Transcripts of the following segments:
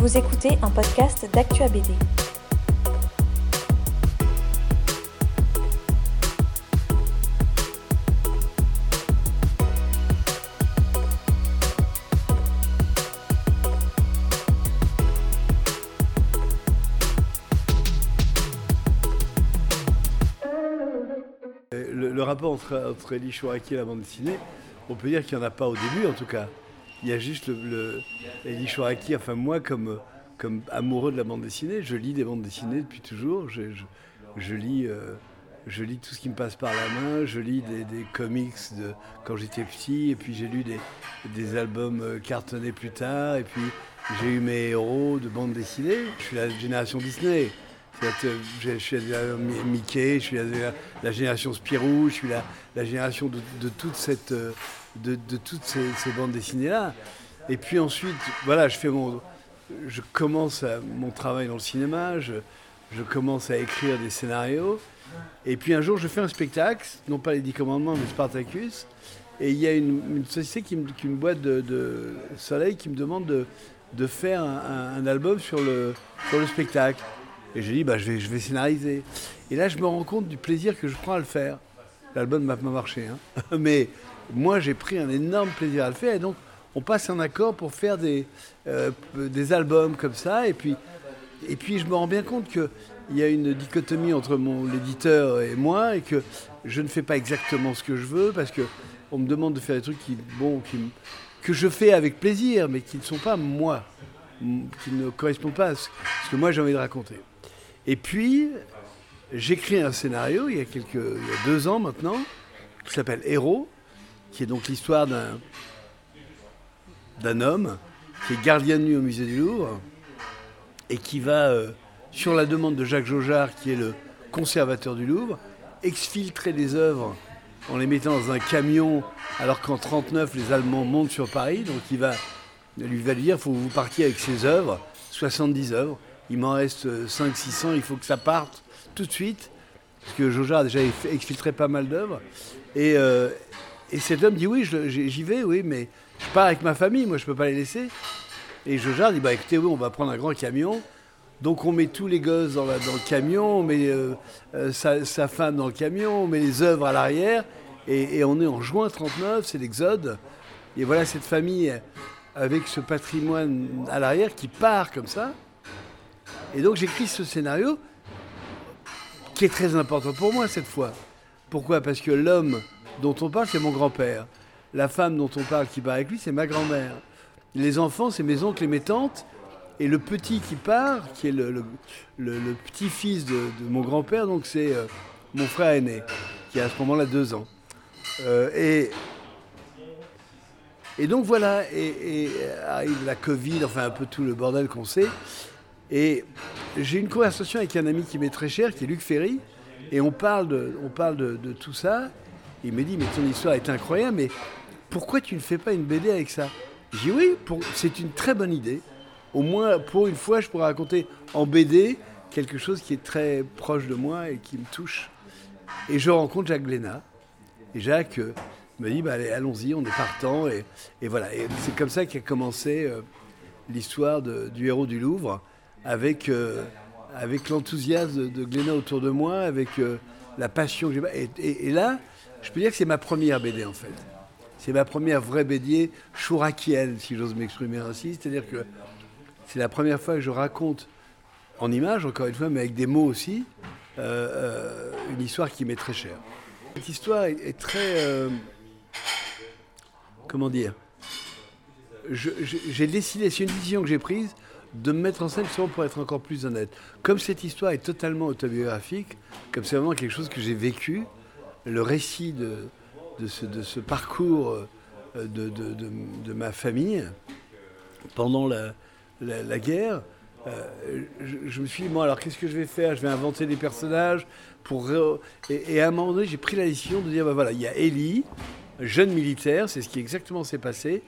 Vous écoutez un podcast d'Actua BD. Le, le rapport entre, entre et la bande dessinée, on peut dire qu'il n'y en a pas au début en tout cas. Il y a juste le, le Elie Chouraki, enfin moi comme, comme amoureux de la bande dessinée, je lis des bandes dessinées depuis toujours. Je, je- je lis, euh, je lis tout ce qui me passe par la main, je lis des, des comics de quand j'étais petit, et puis j'ai lu des, des albums euh, cartonnés plus tard, et puis j'ai eu mes héros de bande dessinée. Je suis la génération Disney. Je suis la Mi- Mickey, je suis la, la génération Spirou, je suis la, la génération de, de toute cette, euh, de, toutes ces, bandes dessinées-là. Et puis ensuite, voilà, je fais mon, je commence mon travail dans le cinéma, je, je commence à écrire des scénarios. Et puis un jour, je fais un spectacle, non pas les Dix Commandements, mais Spartacus. Et il y a une, société, qui me, qui- une boîte de, de Soleil, qui me demande de, de faire un album sur le, sur le spectacle. Et j'ai dit, bah, je, vais, je vais scénariser. Et là, je me rends compte du plaisir que je prends à le faire. L'album m'a pas marché, hein. mais moi, j'ai pris un énorme plaisir à le faire. Et donc, on passe un accord pour faire des, euh, des albums comme ça. Et puis, et puis je me rends bien compte qu'il y a une dichotomie entre mon l'éditeur et moi et que je ne fais pas exactement ce que je veux parce que on me demande de faire des trucs qui, bon, qui, que je fais avec plaisir mais qui ne sont pas moi, qui ne correspondent pas à ce, ce que moi j'ai envie de raconter. Et puis j'écris un scénario il y a, quelques, il y a deux ans maintenant qui s'appelle Héros, qui est donc l'histoire d'un d'un homme qui est gardien de nuit au musée du Louvre et qui va, euh, sur la demande de Jacques Jaujard, qui est le conservateur du Louvre, exfiltrer des œuvres en les mettant dans un camion, alors qu'en 39 les Allemands montent sur Paris. Donc il va lui va dire, faut que vous partiez avec ces œuvres, 70 œuvres. Il m'en reste 500-600, il faut que ça parte tout de suite, parce que Jaujard a déjà exfiltré pas mal d'œuvres. Et, euh, et cet homme dit, oui, j'y vais, oui, mais je pars avec ma famille, moi je peux pas les laisser. Et Jaujard dit bah écoutez oui on va prendre un grand camion. Donc on met tous les gosses dans, le camion, on met euh, euh, sa, sa femme dans le camion, on met les œuvres à l'arrière et, et on est en juin 39, c'est l'exode. Et voilà cette famille avec ce patrimoine à l'arrière qui part comme ça. Et donc j'écris ce scénario qui est très important pour moi cette fois. Pourquoi? Parce que l'homme dont on parle c'est mon grand-père. La femme dont on parle qui part avec lui c'est ma grand-mère. Les enfants, c'est mes oncles et mes tantes. Et le petit qui part, qui est le, petit-fils de, mon grand-père, donc c'est euh, mon frère aîné, qui a à ce moment-là deux ans. Euh, et, donc voilà, et, et arrive la Covid, enfin un peu tout le bordel qu'on sait. Et j'ai une conversation avec un ami qui m'est très cher, qui est Luc Ferry, et on parle de, on parle de tout ça. Il me dit, mais ton histoire est incroyable, mais pourquoi tu ne fais pas une BD avec ça? J'ai dit oui, c'est une très bonne idée. Au moins, pour une fois, je pourrais raconter en BD quelque chose qui est très proche de moi et qui me touche. Et je rencontre Jacques Glénat. Et Jacques euh, me dit, bah, allez, allons-y, on est partant. Et, voilà, et c'est comme ça qu'a commencé euh, l'histoire du héros du Louvre, avec, euh, avec l'enthousiasme de, Glénat autour de moi, avec la passion que j'ai. Et là, je peux dire que c'est ma première BD en fait. C'est ma première vraie BD chourakienne, si j'ose m'exprimer ainsi. C'est-à-dire que c'est la première fois que je raconte en images, encore une fois, mais avec des mots aussi, euh, euh, une histoire qui m'est très chère. Cette histoire est, très... euh, comment dire? J'ai décidé, c'est une décision que j'ai prise, de me mettre en scène justement pour être encore plus honnête. Comme cette histoire est totalement autobiographique, comme c'est vraiment quelque chose que j'ai vécu, le récit de, ce, parcours euh, de, ma famille pendant la, guerre, euh, je, me suis dit, bon alors qu'est-ce que je vais faire? Je vais inventer des personnages pour... Et, à un moment donné, j'ai pris la décision de dire, bah voilà, il y a Ellie, jeune militaire, c'est ce qui exactement s'est passé.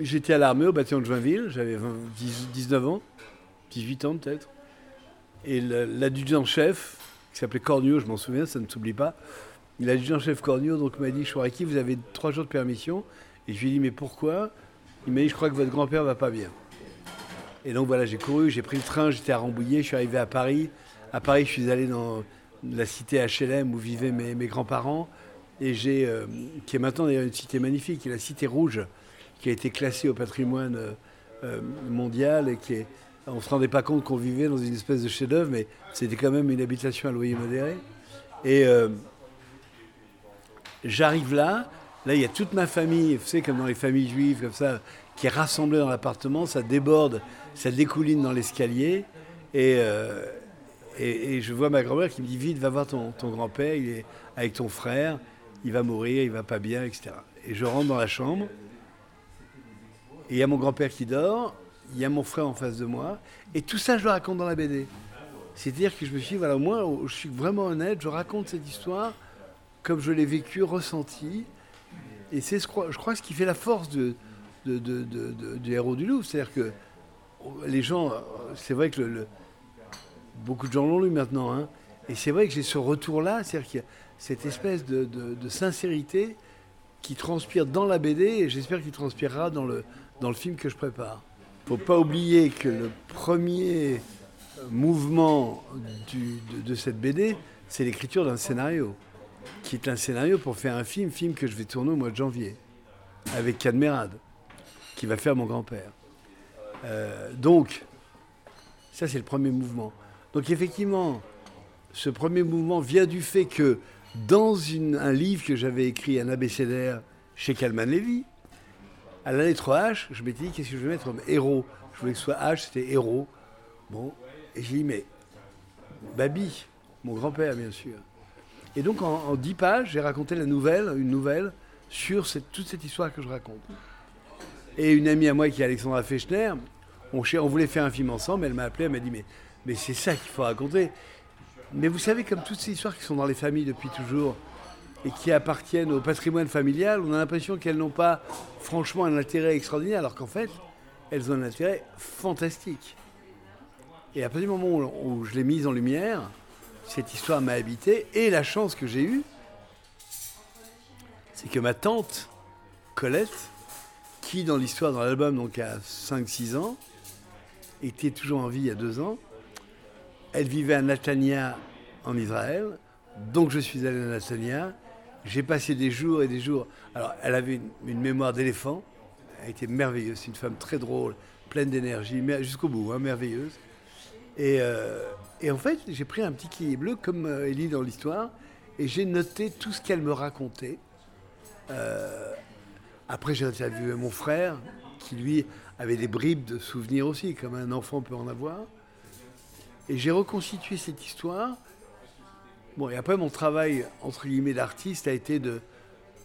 J'étais à l'armée au bataillon de Joinville, j'avais 20 10 19 ans, 18 ans peut-être. Et l'adjudant-chef, qui s'appelait Cornio, je m'en souviens, ça ne s'oublie pas, l'adjudant-chef Cornio donc, m'a dit, Chouraki, vous avez trois jours de permission. Et je lui ai dit, mais pourquoi? Il m'a dit, je crois que votre grand-père va pas bien. Et donc voilà, j'ai couru, j'ai pris le train, j'étais à Rambouillet, je suis arrivé à Paris. À Paris, je suis allé dans la cité HLM où vivaient mes, grands-parents, et j'ai, euh, qui est maintenant d'ailleurs une cité magnifique, qui est la cité rouge, qui a été classée au patrimoine euh, euh, mondial et qui est, on ne se rendait pas compte qu'on vivait dans une espèce de chef-d'œuvre, mais c'était quand même une habitation à loyer modéré. Et j'arrive là, là il y a toute ma famille, vous savez comme dans les familles juives comme ça, qui est rassemblée dans l'appartement, ça déborde, ça découline dans l'escalier, et et, je vois ma grand-mère qui me dit Vite, va voir ton, grand-père, il est avec ton frère, il va mourir, il va pas bien, etc. Et je rentre dans la chambre, et il y a mon grand-père qui dort, il y a mon frère en face de moi, et tout ça, je le raconte dans la BD. C'est-à-dire que je me suis dit Voilà, moi, je suis vraiment honnête, je raconte cette histoire comme je l'ai vécue, ressentie. Et c'est, crois, je crois, ce qui fait la force de, du héros du loup. C'est-à-dire que les gens, c'est vrai que beaucoup de gens l'ont lu maintenant. Hein. Et c'est vrai que j'ai ce retour-là, c'est-à-dire qu'il y a cette espèce de, sincérité qui transpire dans la BD et j'espère qu'il transpirera dans le, dans le film que je prépare. Faut pas oublier que le premier mouvement de, cette BD, c'est l'écriture d'un scénario, qui est un scénario pour faire un film, film que je vais tourner au mois de janvier, avec Cadmerade, qui va faire mon grand-père. Euh, donc, ça c'est le premier mouvement. Donc effectivement, ce premier mouvement vient du fait que dans un livre que j'avais écrit, un abécédaire, chez Calman Levy, à la lettre H, je m'étais dit qu'est-ce que je vais mettre comme héros? Je voulais que ce soit H, c'était héros. Bon, et j'ai dit mais Babi, mon grand-père bien sûr. Et donc en, dix pages, j'ai raconté la nouvelle, une nouvelle sur toute cette histoire que je raconte. Et une amie à moi qui est Alexandra Fechner, on, voulait faire un film ensemble, elle m'a appelé, elle m'a dit mais c'est ça qu'il faut raconter. Mais vous savez, comme toutes ces histoires qui sont dans les familles depuis toujours et qui appartiennent au patrimoine familial, on a l'impression qu'elles n'ont pas franchement un intérêt extraordinaire, alors qu'en fait, elles ont un intérêt fantastique. Et à partir du moment où, je l'ai mise en lumière, cette histoire m'a habité, et la chance que j'ai eue, c'est que ma tante, Colette, qui dans l'histoire, dans l'album, donc à 5-6 ans, était toujours en vie il y a deux ans, elle vivait à Natania en Israël, donc je suis allé à Natania. J'ai passé des jours et des jours. Alors, elle avait une, mémoire d'éléphant. Elle était merveilleuse. C'est une femme très drôle, pleine d'énergie, jusqu'au bout, hein, merveilleuse. Euh, et, en fait, j'ai pris un petit quillet bleu, comme euh, Ellie dans l'histoire, et j'ai noté tout ce qu'elle me racontait. Euh, après, j'ai interviewé mon frère, qui lui avait des bribes de souvenirs aussi, comme un enfant peut en avoir. Et j'ai reconstitué cette histoire. Bon, et après, mon travail, entre guillemets, d'artiste a été de,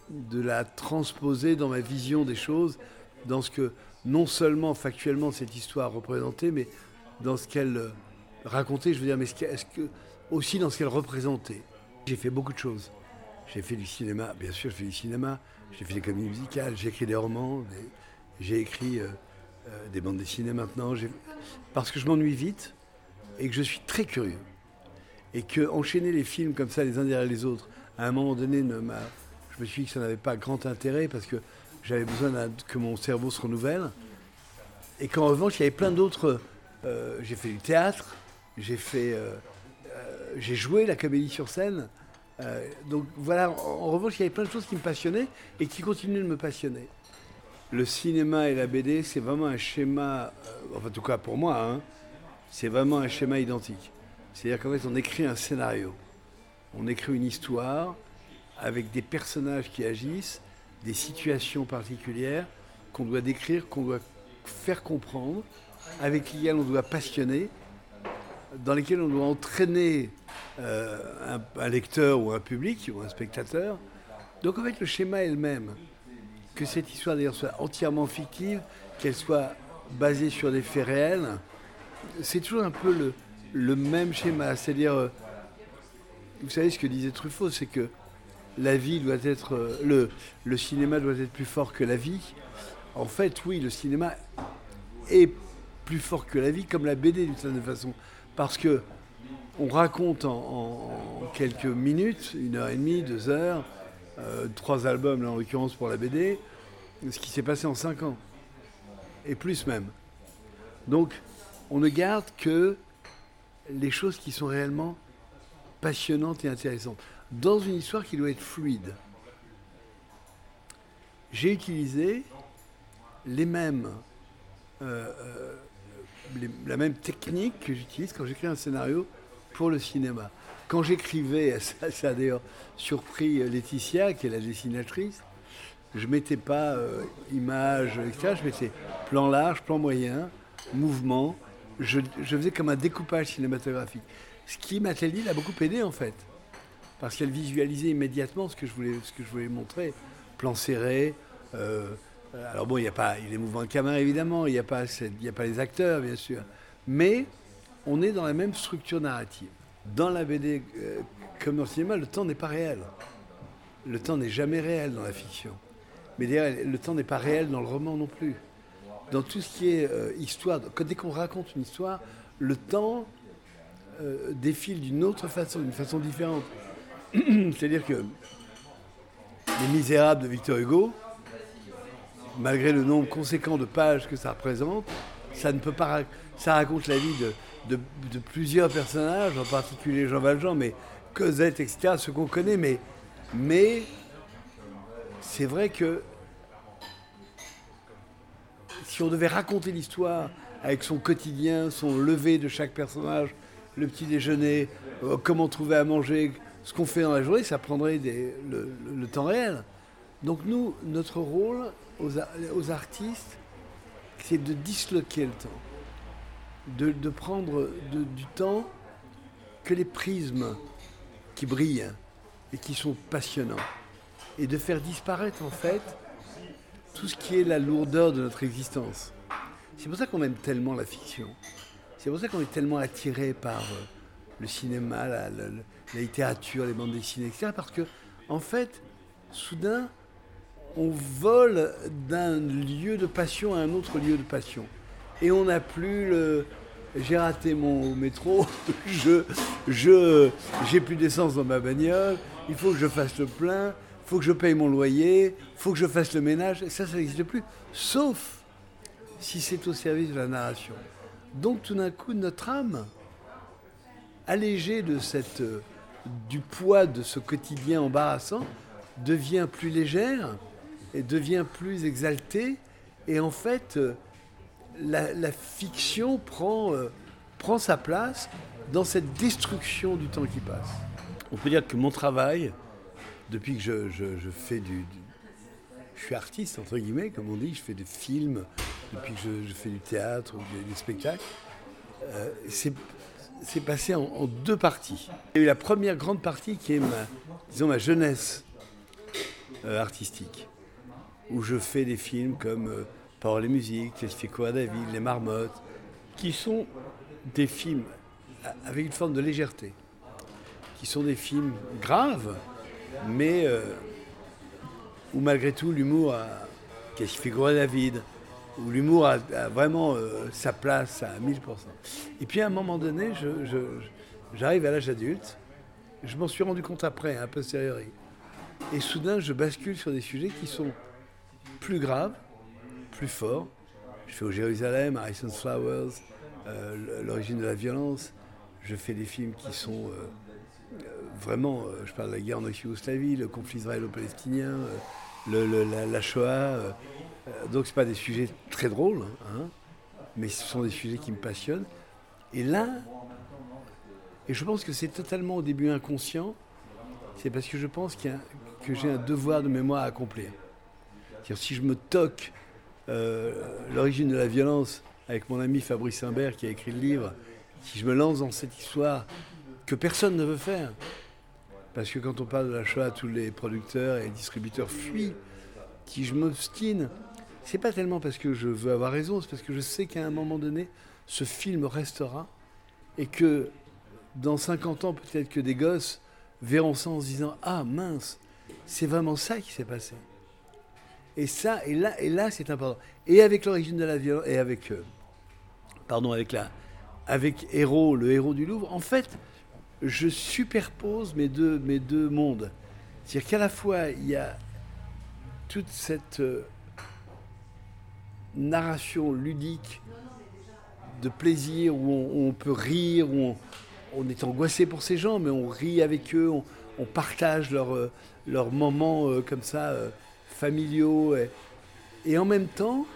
de la transposer dans ma vision des choses, dans ce que, non seulement factuellement cette histoire représentait, mais dans ce qu'elle euh, racontait, je veux dire, mais ce que, aussi dans ce qu'elle représentait. J'ai fait beaucoup de choses. J'ai fait du cinéma, bien sûr, j'ai fait du cinéma, j'ai fait des comédies musicales, j'ai écrit des romans, j'ai écrit euh, euh, des bandes dessinées maintenant, parce que je m'ennuie vite et que je suis très curieux. Et que enchaîner les films comme ça les uns derrière les autres, à un moment donné, je me suis dit que ça n'avait pas grand intérêt parce que j'avais besoin que mon cerveau se renouvelle. Et qu'en revanche, il y avait plein d'autres. Euh, j'ai fait du théâtre, euh, euh, j'ai joué la comédie sur scène. donc voilà, en, revanche, il y avait plein de choses qui me passionnaient et qui continuent de me passionner. Le cinéma et la BD, c'est vraiment un schéma, enfin en tout cas pour moi, hein, c'est vraiment un schéma identique. C'est-à-dire qu'en fait, on écrit un scénario, on écrit une histoire avec des personnages qui agissent, des situations particulières qu'on doit décrire, qu'on doit faire comprendre, avec lesquelles on doit passionner, dans lesquelles on doit entraîner euh, un, lecteur ou un public ou un spectateur. Donc en fait, le schéma est le même. Que cette histoire d'ailleurs soit entièrement fictive, qu'elle soit basée sur des faits réels, c'est toujours un peu le, même schéma. C'est-à-dire, euh, vous savez ce que disait Truffaut, c'est que la vie doit être. Euh, le, le cinéma doit être plus fort que la vie. En fait, oui, le cinéma est plus fort que la vie, comme la BD d'une certaine façon. Parce que on raconte en, quelques minutes, une heure et demie, deux heures, euh, trois albums là, en l'occurrence pour la BD, ce qui s'est passé en cinq ans. Et plus même. Donc, on ne garde que les choses qui sont réellement passionnantes et intéressantes, dans une histoire qui doit être fluide. J'ai utilisé les mêmes, euh, euh, la même technique que j'utilise quand j'écris un scénario pour le cinéma. Quand j'écrivais, ça, a d'ailleurs surpris Laetitia, qui est la dessinatrice, je mettais pas euh, image, etc. Je mettais plan large, plan moyen, mouvement. Je, faisais comme un découpage cinématographique. Ce qui, Mathilde, a beaucoup aidé en fait. Parce qu'elle visualisait immédiatement ce que je voulais, montrer. Plan serré. Euh, alors bon, il n'y a pas les mouvements de caméra évidemment, il n'y a, pas, a pas les acteurs bien sûr. Mais on est dans la même structure narrative. Dans la BD euh, comme dans le cinéma, le temps n'est pas réel. Le temps n'est jamais réel dans la fiction. Mais d'ailleurs, le temps n'est pas réel dans le roman non plus. Dans tout ce qui est euh, histoire, dès qu'on raconte une histoire, le temps euh, défile d'une autre façon, d'une façon différente. C'est-à-dire que Les Misérables de Victor Hugo, malgré le nombre conséquent de pages que ça représente, ça ne peut pas. Ça raconte la vie de, de plusieurs personnages, en particulier Jean Valjean, mais Cosette, etc., ce qu'on connaît, mais, mais c'est vrai que si on devait raconter l'histoire avec son quotidien, son lever de chaque personnage, le petit déjeuner, euh, comment trouver à manger, ce qu'on fait dans la journée, ça prendrait le, temps réel. Donc nous, notre rôle aux, artistes, c'est de disloquer le temps, de, prendre du temps que les prismes qui brillent et qui sont passionnants et de faire disparaître en fait tout ce qui est la lourdeur de notre existence. C'est pour ça qu'on aime tellement la fiction. C'est pour ça qu'on est tellement attiré par euh, le cinéma, la, littérature, les bandes dessinées, etc. Parce que, en fait, soudain, on vole d'un lieu de passion à un autre lieu de passion. Et on n'a plus le. J'ai raté mon métro, je, je, j'ai plus d'essence dans ma bagnole, il faut que je fasse le plein, faut que je paye mon loyer, faut que je fasse le ménage, ça, ça n'existe plus, sauf si c'est au service de la narration. Donc tout d'un coup, notre âme, allégée de cette, euh, du poids de ce quotidien embarrassant, devient plus légère et devient plus exaltée, et en fait, euh, la, fiction prend, euh, prend sa place dans cette destruction du temps qui passe. On peut dire que mon travail, depuis que je, fais du, Je suis artiste, entre guillemets, comme on dit, je fais des films, depuis que je, fais du théâtre ou des, spectacles. Euh, c'est passé en, deux parties. Il y a eu la première grande partie qui est ma, disons, ma jeunesse euh, artistique, où je fais des films comme euh, Parole et musique, Classifico à David, Les Marmottes, qui sont des films avec une forme de légèreté, qui sont des films graves, mais euh, où malgré tout l'humour a, qui fait David, où l'humour a, vraiment euh, sa place à 1000%. Et puis à un moment donné, j'arrive à l'âge adulte, je m'en suis rendu compte après, un peu sérieux. Et soudain, je bascule sur des sujets qui sont plus graves, plus forts. Je fais au Jérusalem, Harrison Flowers, euh, l'origine de la violence. Je fais des films qui sont vraiment, euh, je parle de la guerre en Yougoslavie, le conflit israélo-palestinien, euh, la, Shoah. Euh, donc ce pas des sujets très drôles, hein, mais ce sont des sujets qui me passionnent. Et là, et je pense que c'est totalement au début inconscient, c'est parce que je pense que j'ai un devoir de mémoire à accomplir. si je me toque l'origine de la violence avec mon ami Fabrice Imbert qui a écrit le livre, si je me lance dans cette histoire que personne ne veut faire, parce que quand on parle de la Shoah, tous les producteurs et distributeurs fuient. Si je m'obstine, c'est pas tellement parce que je veux avoir raison, c'est parce que je sais qu'à un moment donné, ce film restera et que dans 50 ans, peut-être que des gosses verront ça en se disant Ah mince, c'est vraiment ça qui s'est passé. Et ça, et là, et là c'est important. Et avec l'origine de la violence, et avec, euh, pardon, avec la, avec Héros, le héros du Louvre, en fait, je superpose mes deux, mes deux mondes. C'est-à-dire qu'à la fois, il y a toute cette euh, narration ludique de plaisir, où on, peut rire, où on, est angoissé pour ces gens, mais on rit avec eux, on, partage leurs leur moments comme ça, familiaux. Et, en même temps,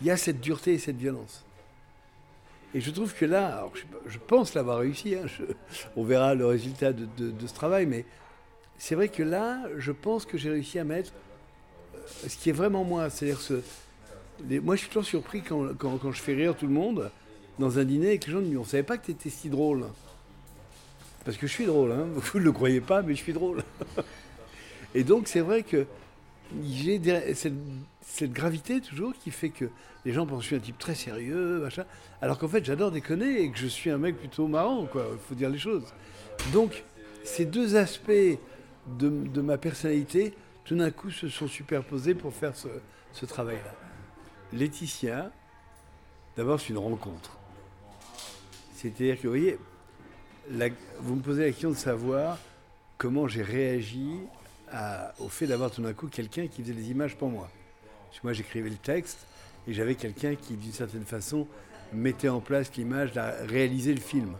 il y a cette dureté et cette violence. Et je trouve que là, je, pense l'avoir réussi, hein, on verra le résultat de, ce travail, mais c'est vrai que là, je pense que j'ai réussi à mettre euh, ce qui est vraiment moi. C'est-à-dire ce. moi, je suis toujours surpris quand, je fais rire tout le monde dans un dîner et que les gens me disent On savait pas que tu étais si drôle. Parce que je suis drôle, hein. vous ne le croyez pas, mais je suis drôle. et donc, c'est vrai que j'ai cette, cette, gravité toujours qui fait que les gens pensent que je suis un type très sérieux, machin, alors qu'en fait j'adore déconner et que je suis un mec plutôt marrant, quoi, il faut dire les choses. Donc ces deux aspects de, de ma personnalité, tout d'un coup, se sont superposés pour faire ce, ce travail-là. Laetitia, d'abord c'est une rencontre. C'est-à-dire que, vous voyez, vous me posez la question de savoir comment j'ai réagi au fait d'avoir tout d'un coup quelqu'un qui faisait les images pour moi. Moi j'écrivais le texte et j'avais quelqu'un qui d'une certaine façon mettait en place l'image, réalisait le film.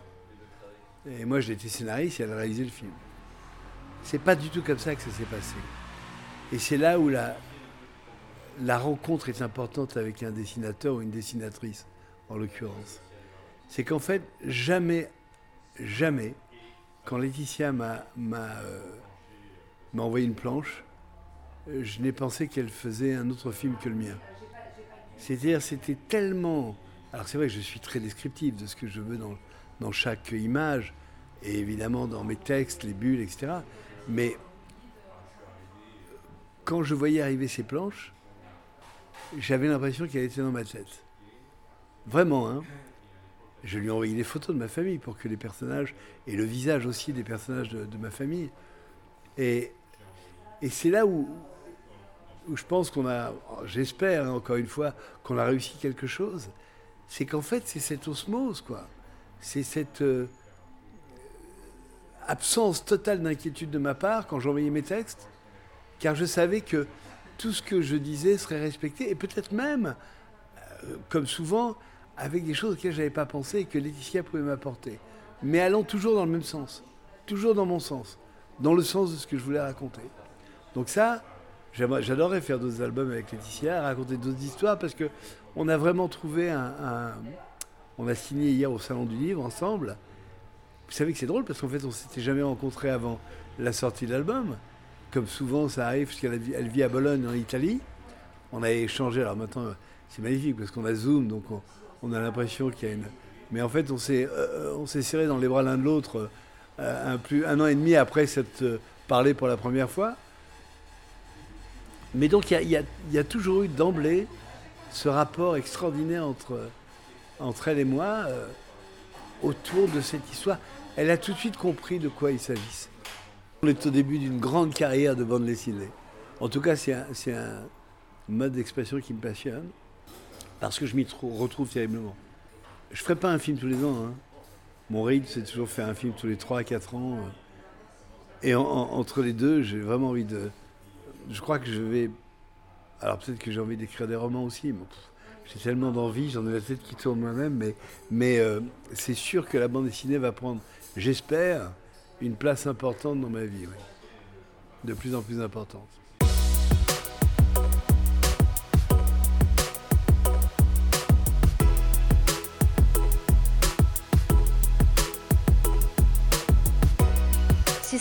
Et moi j'étais scénariste et elle réalisait le film. C'est pas du tout comme ça que ça s'est passé. Et c'est là où la, rencontre est importante avec un dessinateur ou une dessinatrice, en l'occurrence. C'est qu'en fait, jamais, jamais, quand Laetitia m'a euh, envoyé une planche, je n'ai pensé qu'elle faisait un autre film que le mien. C'est-à-dire, c'était tellement. Alors, c'est vrai que je suis très descriptif de ce que je veux dans, dans chaque image, et évidemment dans mes textes, les bulles, etc. Mais quand je voyais arriver ces planches, j'avais l'impression qu'elle était dans ma tête. Vraiment, hein. Je lui ai envoyé des photos de ma famille pour que les personnages, et le visage aussi des personnages de, de ma famille. Et et c'est là où, où, je pense qu'on a, j'espère encore une fois, qu'on a réussi quelque chose. C'est qu'en fait, c'est cette osmose, quoi. C'est cette euh, absence totale d'inquiétude de ma part quand j'envoyais mes textes, car je savais que tout ce que je disais serait respecté, et peut-être même, euh, comme souvent, avec des choses auxquelles je n'avais pas pensé et que Laetitia pouvait m'apporter. Mais allant toujours dans le même sens, toujours dans mon sens, dans le sens de ce que je voulais raconter. Donc ça, j'adorerais faire d'autres albums avec Laetitia, raconter d'autres histoires, parce que on a vraiment trouvé un, On a signé hier au Salon du Livre ensemble. Vous savez que c'est drôle, parce qu'en fait, on s'était jamais rencontrés avant la sortie de l'album. Comme souvent, ça arrive, parce qu'elle elle vit à Bologne, en Italie. On a échangé, alors maintenant, c'est magnifique, parce qu'on a Zoom, donc on, a l'impression qu'il y a une... Mais en fait, on s'est euh, s'est serré dans les bras l'un de l'autre euh, un an et demi après s'être euh, parlé pour la première fois. Mais donc il y, a, toujours eu d'emblée ce rapport extraordinaire entre, elle et moi euh, autour de cette histoire. Elle a tout de suite compris de quoi il s'agissait. On est au début d'une grande carrière de bande dessinée. En tout cas, c'est un, mode d'expression qui me passionne parce que je m'y retrouve terriblement. Je ne ferai pas un film tous les ans. Hein. Mon rythme, c'est toujours faire un film tous les 3 à 4 ans. Euh. Et entre les deux, j'ai vraiment envie de, je crois que je vais. Alors peut-être que j'ai envie d'écrire des romans aussi. j'ai tellement d'envie, j'en ai la tête qui tourne moi-même, mais, mais euh, c'est sûr que la bande dessinée va prendre, j'espère, une place importante dans ma vie, de plus en plus importante.